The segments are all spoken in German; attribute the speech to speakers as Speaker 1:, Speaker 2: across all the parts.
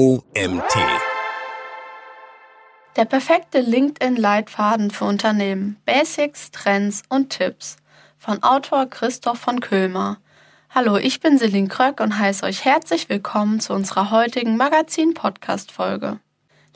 Speaker 1: OMT.
Speaker 2: Der perfekte LinkedIn-Leitfaden für Unternehmen. Basics, Trends und Tipps. Von Autor Christoph von Köhlmer. Hallo, ich bin Celine Kröck und heiße euch herzlich willkommen zu unserer heutigen Magazin-Podcast-Folge.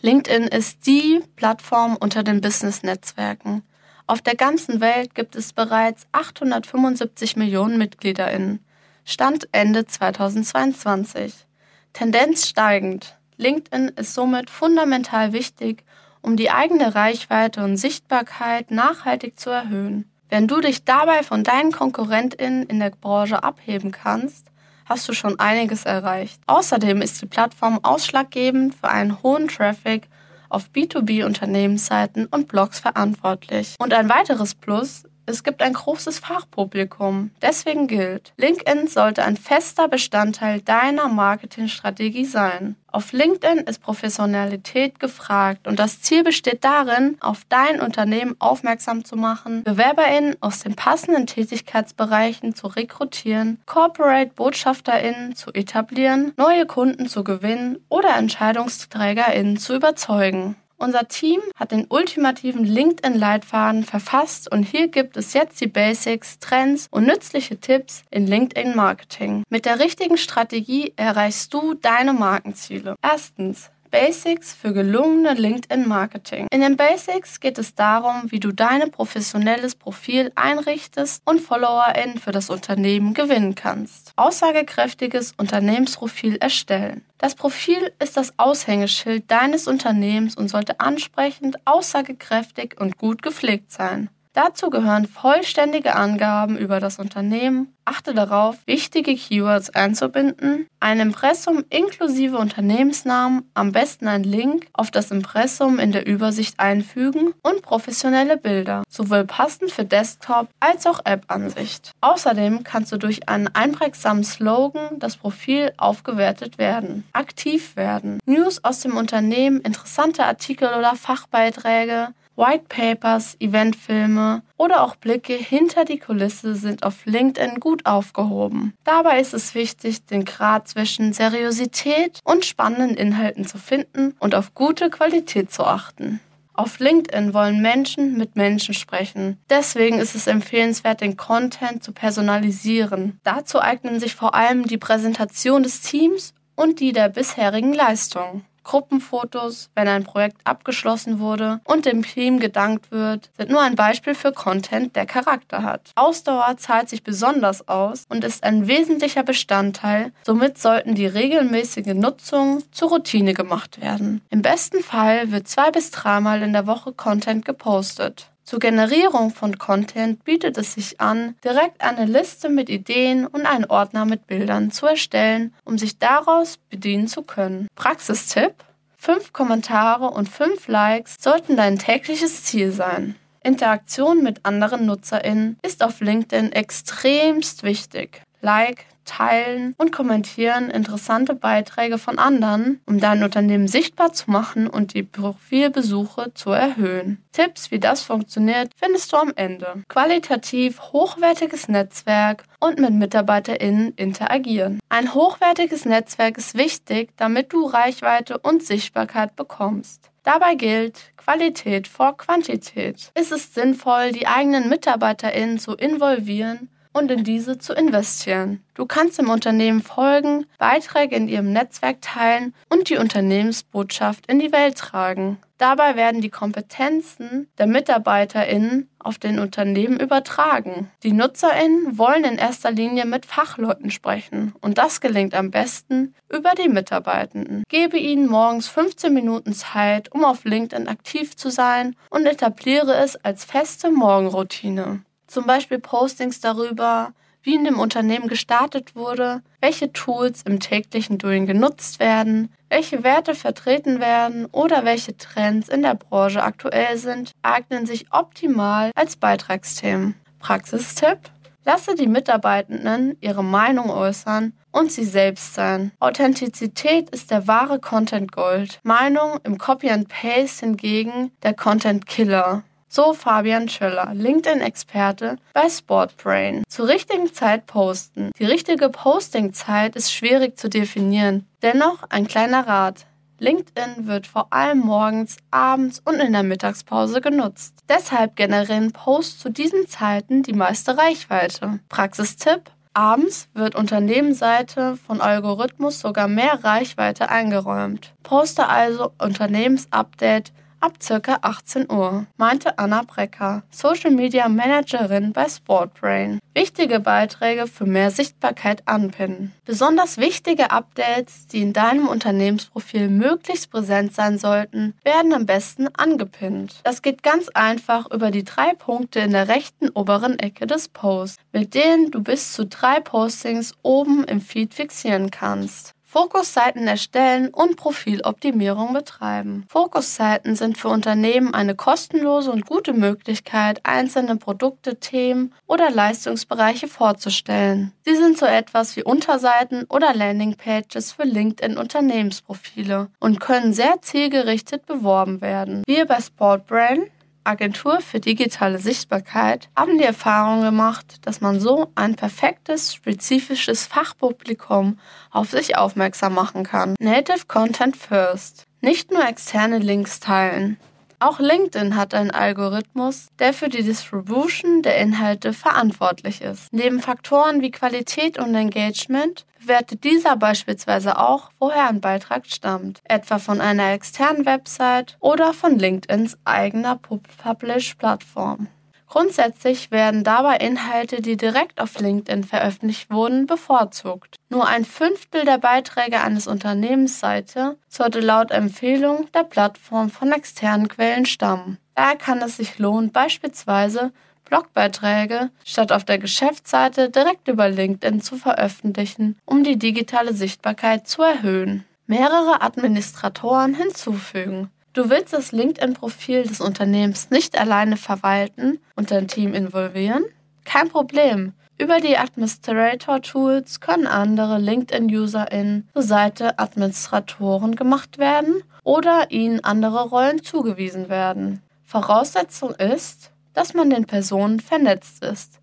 Speaker 2: LinkedIn ist die Plattform unter den Business-Netzwerken. Auf der ganzen Welt gibt es bereits 875 Millionen MitgliederInnen. Stand Ende 2022. Tendenz steigend. LinkedIn ist somit fundamental wichtig, um die eigene Reichweite und Sichtbarkeit nachhaltig zu erhöhen. Wenn du dich dabei von deinen KonkurrentInnen in der Branche abheben kannst, hast du schon einiges erreicht. Außerdem ist die Plattform ausschlaggebend für einen hohen Traffic auf B2B-Unternehmensseiten und Blogs verantwortlich. Und ein weiteres Plus, es gibt ein großes Fachpublikum. Deswegen gilt, LinkedIn sollte ein fester Bestandteil deiner Marketingstrategie sein. Auf LinkedIn ist Professionalität gefragt und das Ziel besteht darin, auf dein Unternehmen aufmerksam zu machen, BewerberInnen aus den passenden Tätigkeitsbereichen zu rekrutieren, Corporate-BotschafterInnen zu etablieren, neue Kunden zu gewinnen oder EntscheidungsträgerInnen zu überzeugen. Unser Team hat den ultimativen LinkedIn-Leitfaden verfasst und hier gibt es jetzt die Basics, Trends und nützliche Tipps in LinkedIn-Marketing. Mit der richtigen Strategie erreichst du deine Markenziele. Erstens, Basics für gelungene LinkedIn-Marketing. In den Basics geht es darum, wie du dein professionelles Profil einrichtest und FollowerInnen für das Unternehmen gewinnen kannst. Aussagekräftiges Unternehmensprofil erstellen. Das Profil ist das Aushängeschild deines Unternehmens und sollte ansprechend, aussagekräftig und gut gepflegt sein. Dazu gehören vollständige Angaben über das Unternehmen. Achte darauf, wichtige Keywords einzubinden, ein Impressum inklusive Unternehmensnamen, am besten ein Link auf das Impressum in der Übersicht einfügen und professionelle Bilder, sowohl passend für Desktop als auch App-Ansicht. Außerdem kannst du durch einen einprägsamen Slogan das Profil aufgewertet werden. Aktiv werden. News aus dem Unternehmen, interessante Artikel oder Fachbeiträge, White Papers, Eventfilme oder auch Blicke hinter die Kulisse sind auf LinkedIn gut aufgehoben. Dabei ist es wichtig, den Grad zwischen Seriosität und spannenden Inhalten zu finden und auf gute Qualität zu achten. Auf LinkedIn wollen Menschen mit Menschen sprechen. Deswegen ist es empfehlenswert, den Content zu personalisieren. Dazu eignen sich vor allem die Präsentation des Teams und die der bisherigen Leistung. Gruppenfotos, wenn ein Projekt abgeschlossen wurde und dem Team gedankt wird, sind nur ein Beispiel für Content, der Charakter hat. Ausdauer zahlt sich besonders aus und ist ein wesentlicher Bestandteil, somit sollten die regelmäßige Nutzung zur Routine gemacht werden. Im besten Fall wird zwei bis dreimal in der Woche Content gepostet. Zur Generierung von Content bietet es sich an, direkt eine Liste mit Ideen und einen Ordner mit Bildern zu erstellen, um sich daraus bedienen zu können. Praxistipp: Fünf Kommentare und fünf Likes sollten dein tägliches Ziel sein. Interaktion mit anderen NutzerInnen ist auf LinkedIn extremst wichtig. Like, teilen und kommentieren interessante Beiträge von anderen, um dein Unternehmen sichtbar zu machen und die Profilbesuche zu erhöhen. Tipps, wie das funktioniert, findest du am Ende. Qualitativ hochwertiges Netzwerk und mit MitarbeiterInnen interagieren. Ein hochwertiges Netzwerk ist wichtig, damit du Reichweite und Sichtbarkeit bekommst. Dabei gilt Qualität vor Quantität. Ist es sinnvoll, die eigenen MitarbeiterInnen zu involvieren und in diese zu investieren. Du kannst dem Unternehmen folgen, Beiträge in ihrem Netzwerk teilen und die Unternehmensbotschaft in die Welt tragen. Dabei werden die Kompetenzen der MitarbeiterInnen auf den Unternehmen übertragen. Die NutzerInnen wollen in erster Linie mit Fachleuten sprechen und das gelingt am besten über die Mitarbeitenden. Gebe ihnen morgens 15 Minuten Zeit, um auf LinkedIn aktiv zu sein und etabliere es als feste Morgenroutine. Zum Beispiel Postings darüber, wie in dem Unternehmen gestartet wurde, welche Tools im täglichen Doing genutzt werden, welche Werte vertreten werden oder welche Trends in der Branche aktuell sind, eignen sich optimal als Beitragsthemen. Praxistipp? Lasse die Mitarbeitenden ihre Meinung äußern und sie selbst sein. Authentizität ist der wahre Content Gold. Meinung im Copy and Paste hingegen der Content Killer. So Fabian Schöller, LinkedIn-Experte bei Sportbrain. Zur richtigen Zeit posten. Die richtige Postingzeit ist schwierig zu definieren. Dennoch ein kleiner Rat. LinkedIn wird vor allem morgens, abends und in der Mittagspause genutzt. Deshalb generieren Posts zu diesen Zeiten die meiste Reichweite. Praxistipp: Abends wird Unternehmensseite von Algorithmus sogar mehr Reichweite eingeräumt. Poste also Unternehmensupdate ab ca. 18 Uhr, meinte Anna Brecker, Social Media Managerin bei Sportbrain. Wichtige Beiträge für mehr Sichtbarkeit anpinnen. Besonders wichtige Updates, die in deinem Unternehmensprofil möglichst präsent sein sollten, werden am besten angepinnt. Das geht ganz einfach über die drei Punkte in der rechten oberen Ecke des Posts, mit denen du bis zu drei Postings oben im Feed fixieren kannst. Fokusseiten erstellen und Profiloptimierung betreiben. Fokusseiten sind für Unternehmen eine kostenlose und gute Möglichkeit, einzelne Produkte, Themen oder Leistungsbereiche vorzustellen. Sie sind so etwas wie Unterseiten oder Landingpages für LinkedIn Unternehmensprofile und können sehr zielgerichtet beworben werden. Wir bei Sportbrand Agentur für digitale Sichtbarkeit haben die Erfahrung gemacht, dass man so ein perfektes, spezifisches Fachpublikum auf sich aufmerksam machen kann. Native Content First. Nicht nur externe Links teilen. Auch LinkedIn hat einen Algorithmus, der für die Distribution der Inhalte verantwortlich ist. Neben Faktoren wie Qualität und Engagement bewertet dieser beispielsweise auch, woher ein Beitrag stammt, etwa von einer externen Website oder von LinkedIns eigener Publish-Plattform. Grundsätzlich werden dabei Inhalte, die direkt auf LinkedIn veröffentlicht wurden, bevorzugt. Nur ein Fünftel der Beiträge eines Unternehmensseite sollte laut Empfehlung der Plattform von externen Quellen stammen. Daher kann es sich lohnen, beispielsweise Blogbeiträge statt auf der Geschäftsseite direkt über LinkedIn zu veröffentlichen, um die digitale Sichtbarkeit zu erhöhen. Mehrere Administratoren hinzufügen. Du willst das LinkedIn-Profil des Unternehmens nicht alleine verwalten und dein Team involvieren? Kein Problem. Über die Administrator-Tools können andere LinkedIn-UserInnen zur Seite Administratoren gemacht werden oder ihnen andere Rollen zugewiesen werden. Voraussetzung ist, dass man den Personen vernetzt ist,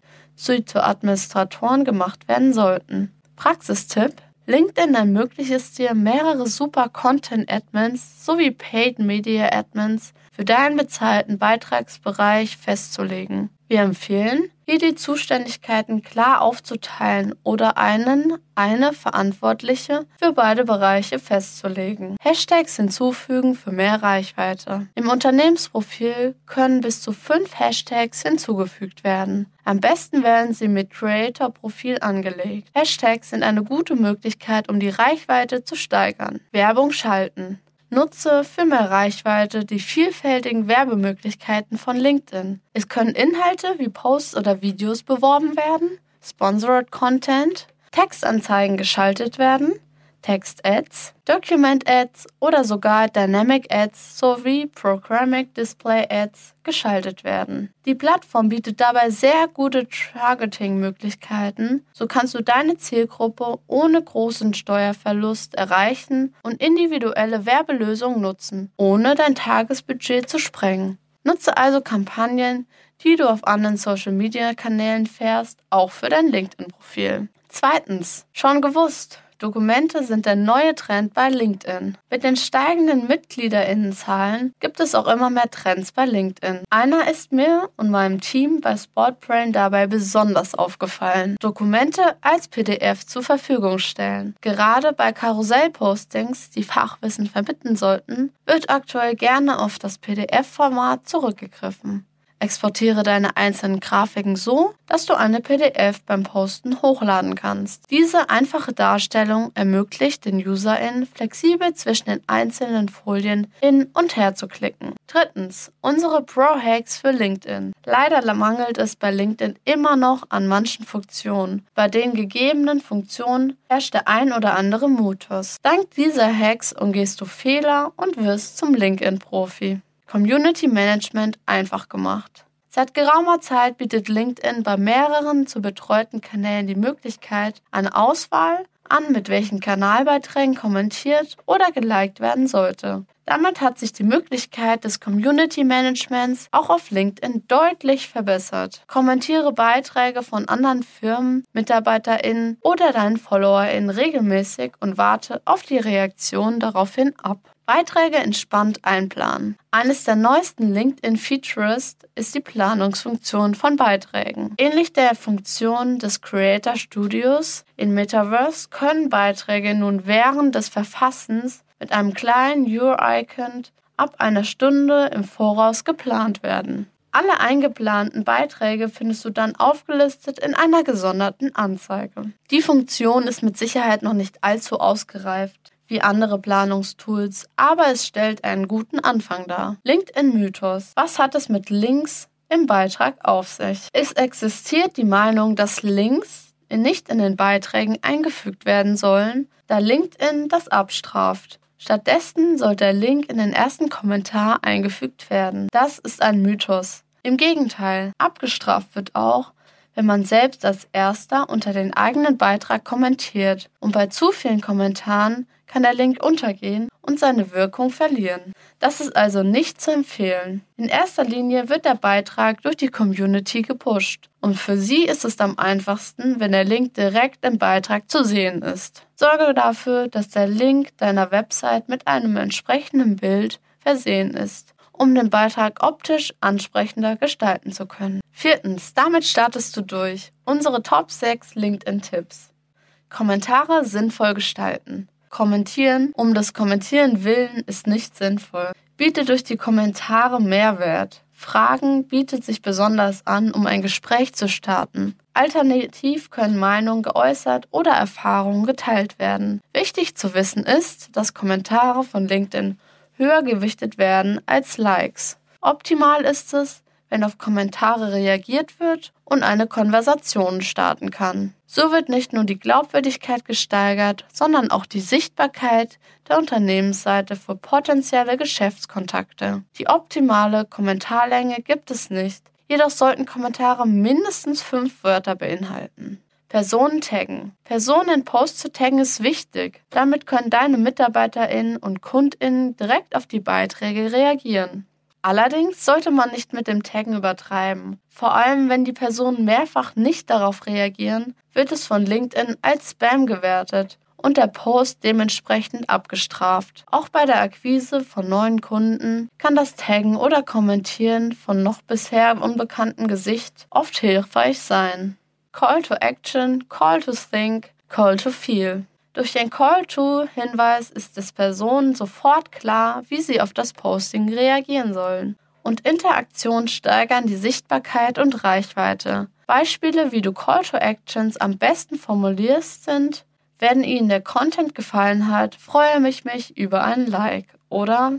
Speaker 2: die zu Administratoren gemacht werden sollten. Praxistipp LinkedIn ermöglicht es dir, mehrere super Content-Admins sowie Paid Media Admins für deinen bezahlten Beitragsbereich festzulegen. Wir empfehlen, hier die Zuständigkeiten klar aufzuteilen oder einen, eine Verantwortliche für beide Bereiche festzulegen. Hashtags hinzufügen für mehr Reichweite. Im Unternehmensprofil können bis zu fünf Hashtags hinzugefügt werden. Am besten werden sie mit Creator-Profil angelegt. Hashtags sind eine gute Möglichkeit, um die Reichweite zu steigern. Werbung schalten. Nutze für mehr Reichweite die vielfältigen Werbemöglichkeiten von LinkedIn. Es können Inhalte wie Posts oder Videos beworben werden, Sponsored Content, Textanzeigen geschaltet werden, Text-Ads, Document-Ads oder sogar Dynamic-Ads sowie Programmatic Display-Ads geschaltet werden. Die Plattform bietet dabei sehr gute Targeting-Möglichkeiten. So kannst du deine Zielgruppe ohne großen Steuerverlust erreichen und individuelle Werbelösungen nutzen, ohne dein Tagesbudget zu sprengen. Nutze also Kampagnen, die du auf anderen Social-Media-Kanälen fährst, auch für dein LinkedIn-Profil. Zweitens, schon gewusst, Dokumente sind der neue Trend bei LinkedIn. Mit den steigenden Mitgliederinnenzahlen gibt es auch immer mehr Trends bei LinkedIn. Einer ist mir und meinem Team bei Sportbrain dabei besonders aufgefallen. Dokumente als PDF zur Verfügung stellen. Gerade bei Karussellpostings, die Fachwissen vermitteln sollten, wird aktuell gerne auf das PDF-Format zurückgegriffen. Exportiere deine einzelnen Grafiken so, dass du eine PDF beim Posten hochladen kannst. Diese einfache Darstellung ermöglicht den UserInnen flexibel zwischen den einzelnen Folien hin und her zu klicken. Drittens, unsere Pro-Hacks für LinkedIn. Leider mangelt es bei LinkedIn immer noch an manchen Funktionen. Bei den gegebenen Funktionen herrscht der ein oder andere Mutus. Dank dieser Hacks umgehst du Fehler und wirst zum LinkedIn-Profi. Community Management einfach gemacht. Seit geraumer Zeit bietet LinkedIn bei mehreren zu betreuten Kanälen die Möglichkeit, eine Auswahl an, mit welchen Kanalbeiträgen kommentiert oder geliked werden sollte. Damit hat sich die Möglichkeit des Community Managements auch auf LinkedIn deutlich verbessert. Kommentiere Beiträge von anderen Firmen, MitarbeiterInnen oder deinen FollowerInnen regelmäßig und warte auf die Reaktion daraufhin ab. Beiträge entspannt einplanen. Eines der neuesten LinkedIn-Features ist die Planungsfunktion von Beiträgen. Ähnlich der Funktion des Creator Studios in Metaverse können Beiträge nun während des Verfassens mit einem kleinen Your-Icon ab einer Stunde im Voraus geplant werden. Alle eingeplanten Beiträge findest du dann aufgelistet in einer gesonderten Anzeige. Die Funktion ist mit Sicherheit noch nicht allzu ausgereift wie andere Planungstools, aber es stellt einen guten Anfang dar. LinkedIn Mythos. Was hat es mit Links im Beitrag auf sich? Es existiert die Meinung, dass Links nicht in den Beiträgen eingefügt werden sollen, da LinkedIn das abstraft. Stattdessen soll der Link in den ersten Kommentar eingefügt werden. Das ist ein Mythos. Im Gegenteil, abgestraft wird auch, wenn man selbst als erster unter den eigenen Beitrag kommentiert. Und bei zu vielen Kommentaren kann der Link untergehen und seine Wirkung verlieren. Das ist also nicht zu empfehlen. In erster Linie wird der Beitrag durch die Community gepusht. Und für sie ist es am einfachsten, wenn der Link direkt im Beitrag zu sehen ist. Sorge dafür, dass der Link deiner Website mit einem entsprechenden Bild versehen ist um den Beitrag optisch ansprechender gestalten zu können. Viertens, damit startest du durch. Unsere Top 6 LinkedIn-Tipps. Kommentare sinnvoll gestalten. Kommentieren um des Kommentieren willen ist nicht sinnvoll. Biete durch die Kommentare Mehrwert. Fragen bietet sich besonders an, um ein Gespräch zu starten. Alternativ können Meinungen geäußert oder Erfahrungen geteilt werden. Wichtig zu wissen ist, dass Kommentare von LinkedIn höher gewichtet werden als Likes. Optimal ist es, wenn auf Kommentare reagiert wird und eine Konversation starten kann. So wird nicht nur die Glaubwürdigkeit gesteigert, sondern auch die Sichtbarkeit der Unternehmensseite für potenzielle Geschäftskontakte. Die optimale Kommentarlänge gibt es nicht, jedoch sollten Kommentare mindestens fünf Wörter beinhalten. Personen taggen. Personen in Posts zu taggen ist wichtig. Damit können deine MitarbeiterInnen und KundInnen direkt auf die Beiträge reagieren. Allerdings sollte man nicht mit dem Taggen übertreiben. Vor allem, wenn die Personen mehrfach nicht darauf reagieren, wird es von LinkedIn als Spam gewertet und der Post dementsprechend abgestraft. Auch bei der Akquise von neuen Kunden kann das Taggen oder Kommentieren von noch bisher unbekanntem Gesicht oft hilfreich sein. Call to Action, Call to Think, Call to Feel. Durch den Call-to-Hinweis ist es Personen sofort klar, wie sie auf das Posting reagieren sollen. Und Interaktionen steigern die Sichtbarkeit und Reichweite. Beispiele, wie du Call-to-Actions am besten formulierst, sind, wenn Ihnen der Content gefallen hat, freue mich mich über ein Like. Oder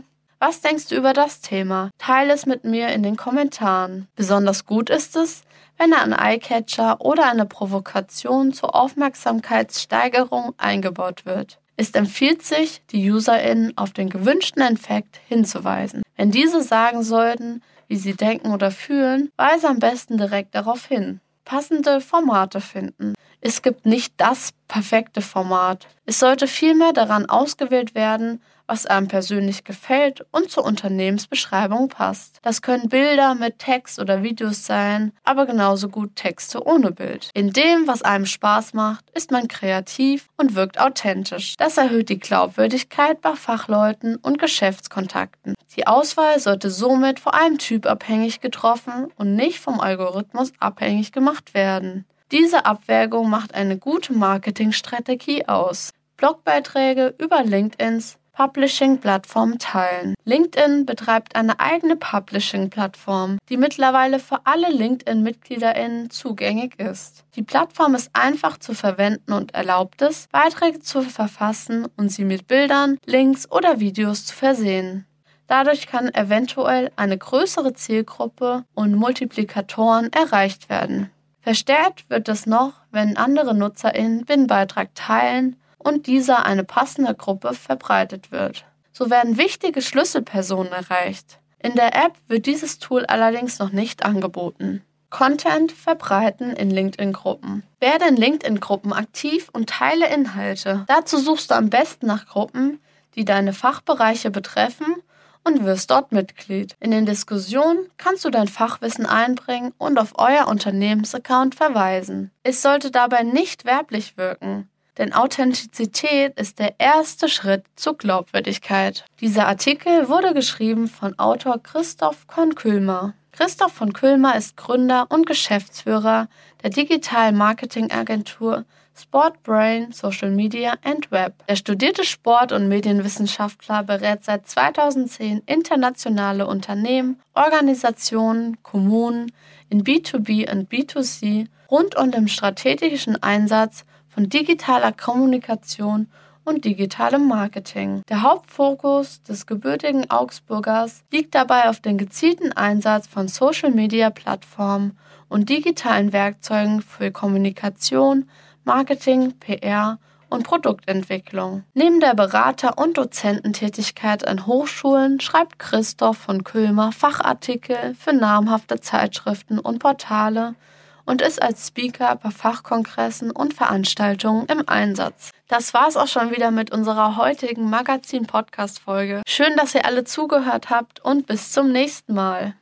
Speaker 2: was denkst du über das Thema? Teile es mit mir in den Kommentaren. Besonders gut ist es, wenn ein Eyecatcher oder eine Provokation zur Aufmerksamkeitssteigerung eingebaut wird. Es empfiehlt sich, die UserInnen auf den gewünschten Effekt hinzuweisen. Wenn diese sagen sollten, wie sie denken oder fühlen, weise am besten direkt darauf hin. Passende Formate finden. Es gibt nicht das perfekte Format. Es sollte vielmehr daran ausgewählt werden, was einem persönlich gefällt und zur Unternehmensbeschreibung passt. Das können Bilder mit Text oder Videos sein, aber genauso gut Texte ohne Bild. In dem, was einem Spaß macht, ist man kreativ und wirkt authentisch. Das erhöht die Glaubwürdigkeit bei Fachleuten und Geschäftskontakten. Die Auswahl sollte somit vor allem typabhängig getroffen und nicht vom Algorithmus abhängig gemacht werden. Diese Abwägung macht eine gute Marketingstrategie aus. Blogbeiträge über LinkedIns Publishing-Plattform teilen. LinkedIn betreibt eine eigene Publishing-Plattform, die mittlerweile für alle LinkedIn-MitgliederInnen zugänglich ist. Die Plattform ist einfach zu verwenden und erlaubt es, Beiträge zu verfassen und sie mit Bildern, Links oder Videos zu versehen. Dadurch kann eventuell eine größere Zielgruppe und Multiplikatoren erreicht werden. Verstärkt wird es noch, wenn andere NutzerInnen den Beitrag teilen und dieser eine passende Gruppe verbreitet wird. So werden wichtige Schlüsselpersonen erreicht. In der App wird dieses Tool allerdings noch nicht angeboten. Content verbreiten in LinkedIn-Gruppen. Werde in LinkedIn-Gruppen aktiv und teile Inhalte. Dazu suchst du am besten nach Gruppen, die deine Fachbereiche betreffen und wirst dort Mitglied. In den Diskussionen kannst du dein Fachwissen einbringen und auf euer Unternehmensaccount verweisen. Es sollte dabei nicht werblich wirken. Denn Authentizität ist der erste Schritt zur Glaubwürdigkeit. Dieser Artikel wurde geschrieben von Autor Christoph Konkülmer. Christoph von Külmer ist Gründer und Geschäftsführer der digitalen Marketingagentur Sportbrain Social Media and Web. Der studierte Sport- und Medienwissenschaftler berät seit 2010 internationale Unternehmen, Organisationen, Kommunen in B2B und B2C rund um den strategischen Einsatz von digitaler Kommunikation und digitalem Marketing. Der Hauptfokus des gebürtigen Augsburgers liegt dabei auf den gezielten Einsatz von Social-Media-Plattformen und digitalen Werkzeugen für Kommunikation, Marketing, PR und Produktentwicklung. Neben der Berater- und Dozententätigkeit an Hochschulen schreibt Christoph von Külmer Fachartikel für namhafte Zeitschriften und Portale und ist als Speaker bei Fachkongressen und Veranstaltungen im Einsatz. Das war's auch schon wieder mit unserer heutigen Magazin-Podcast-Folge. Schön, dass ihr alle zugehört habt und bis zum nächsten Mal.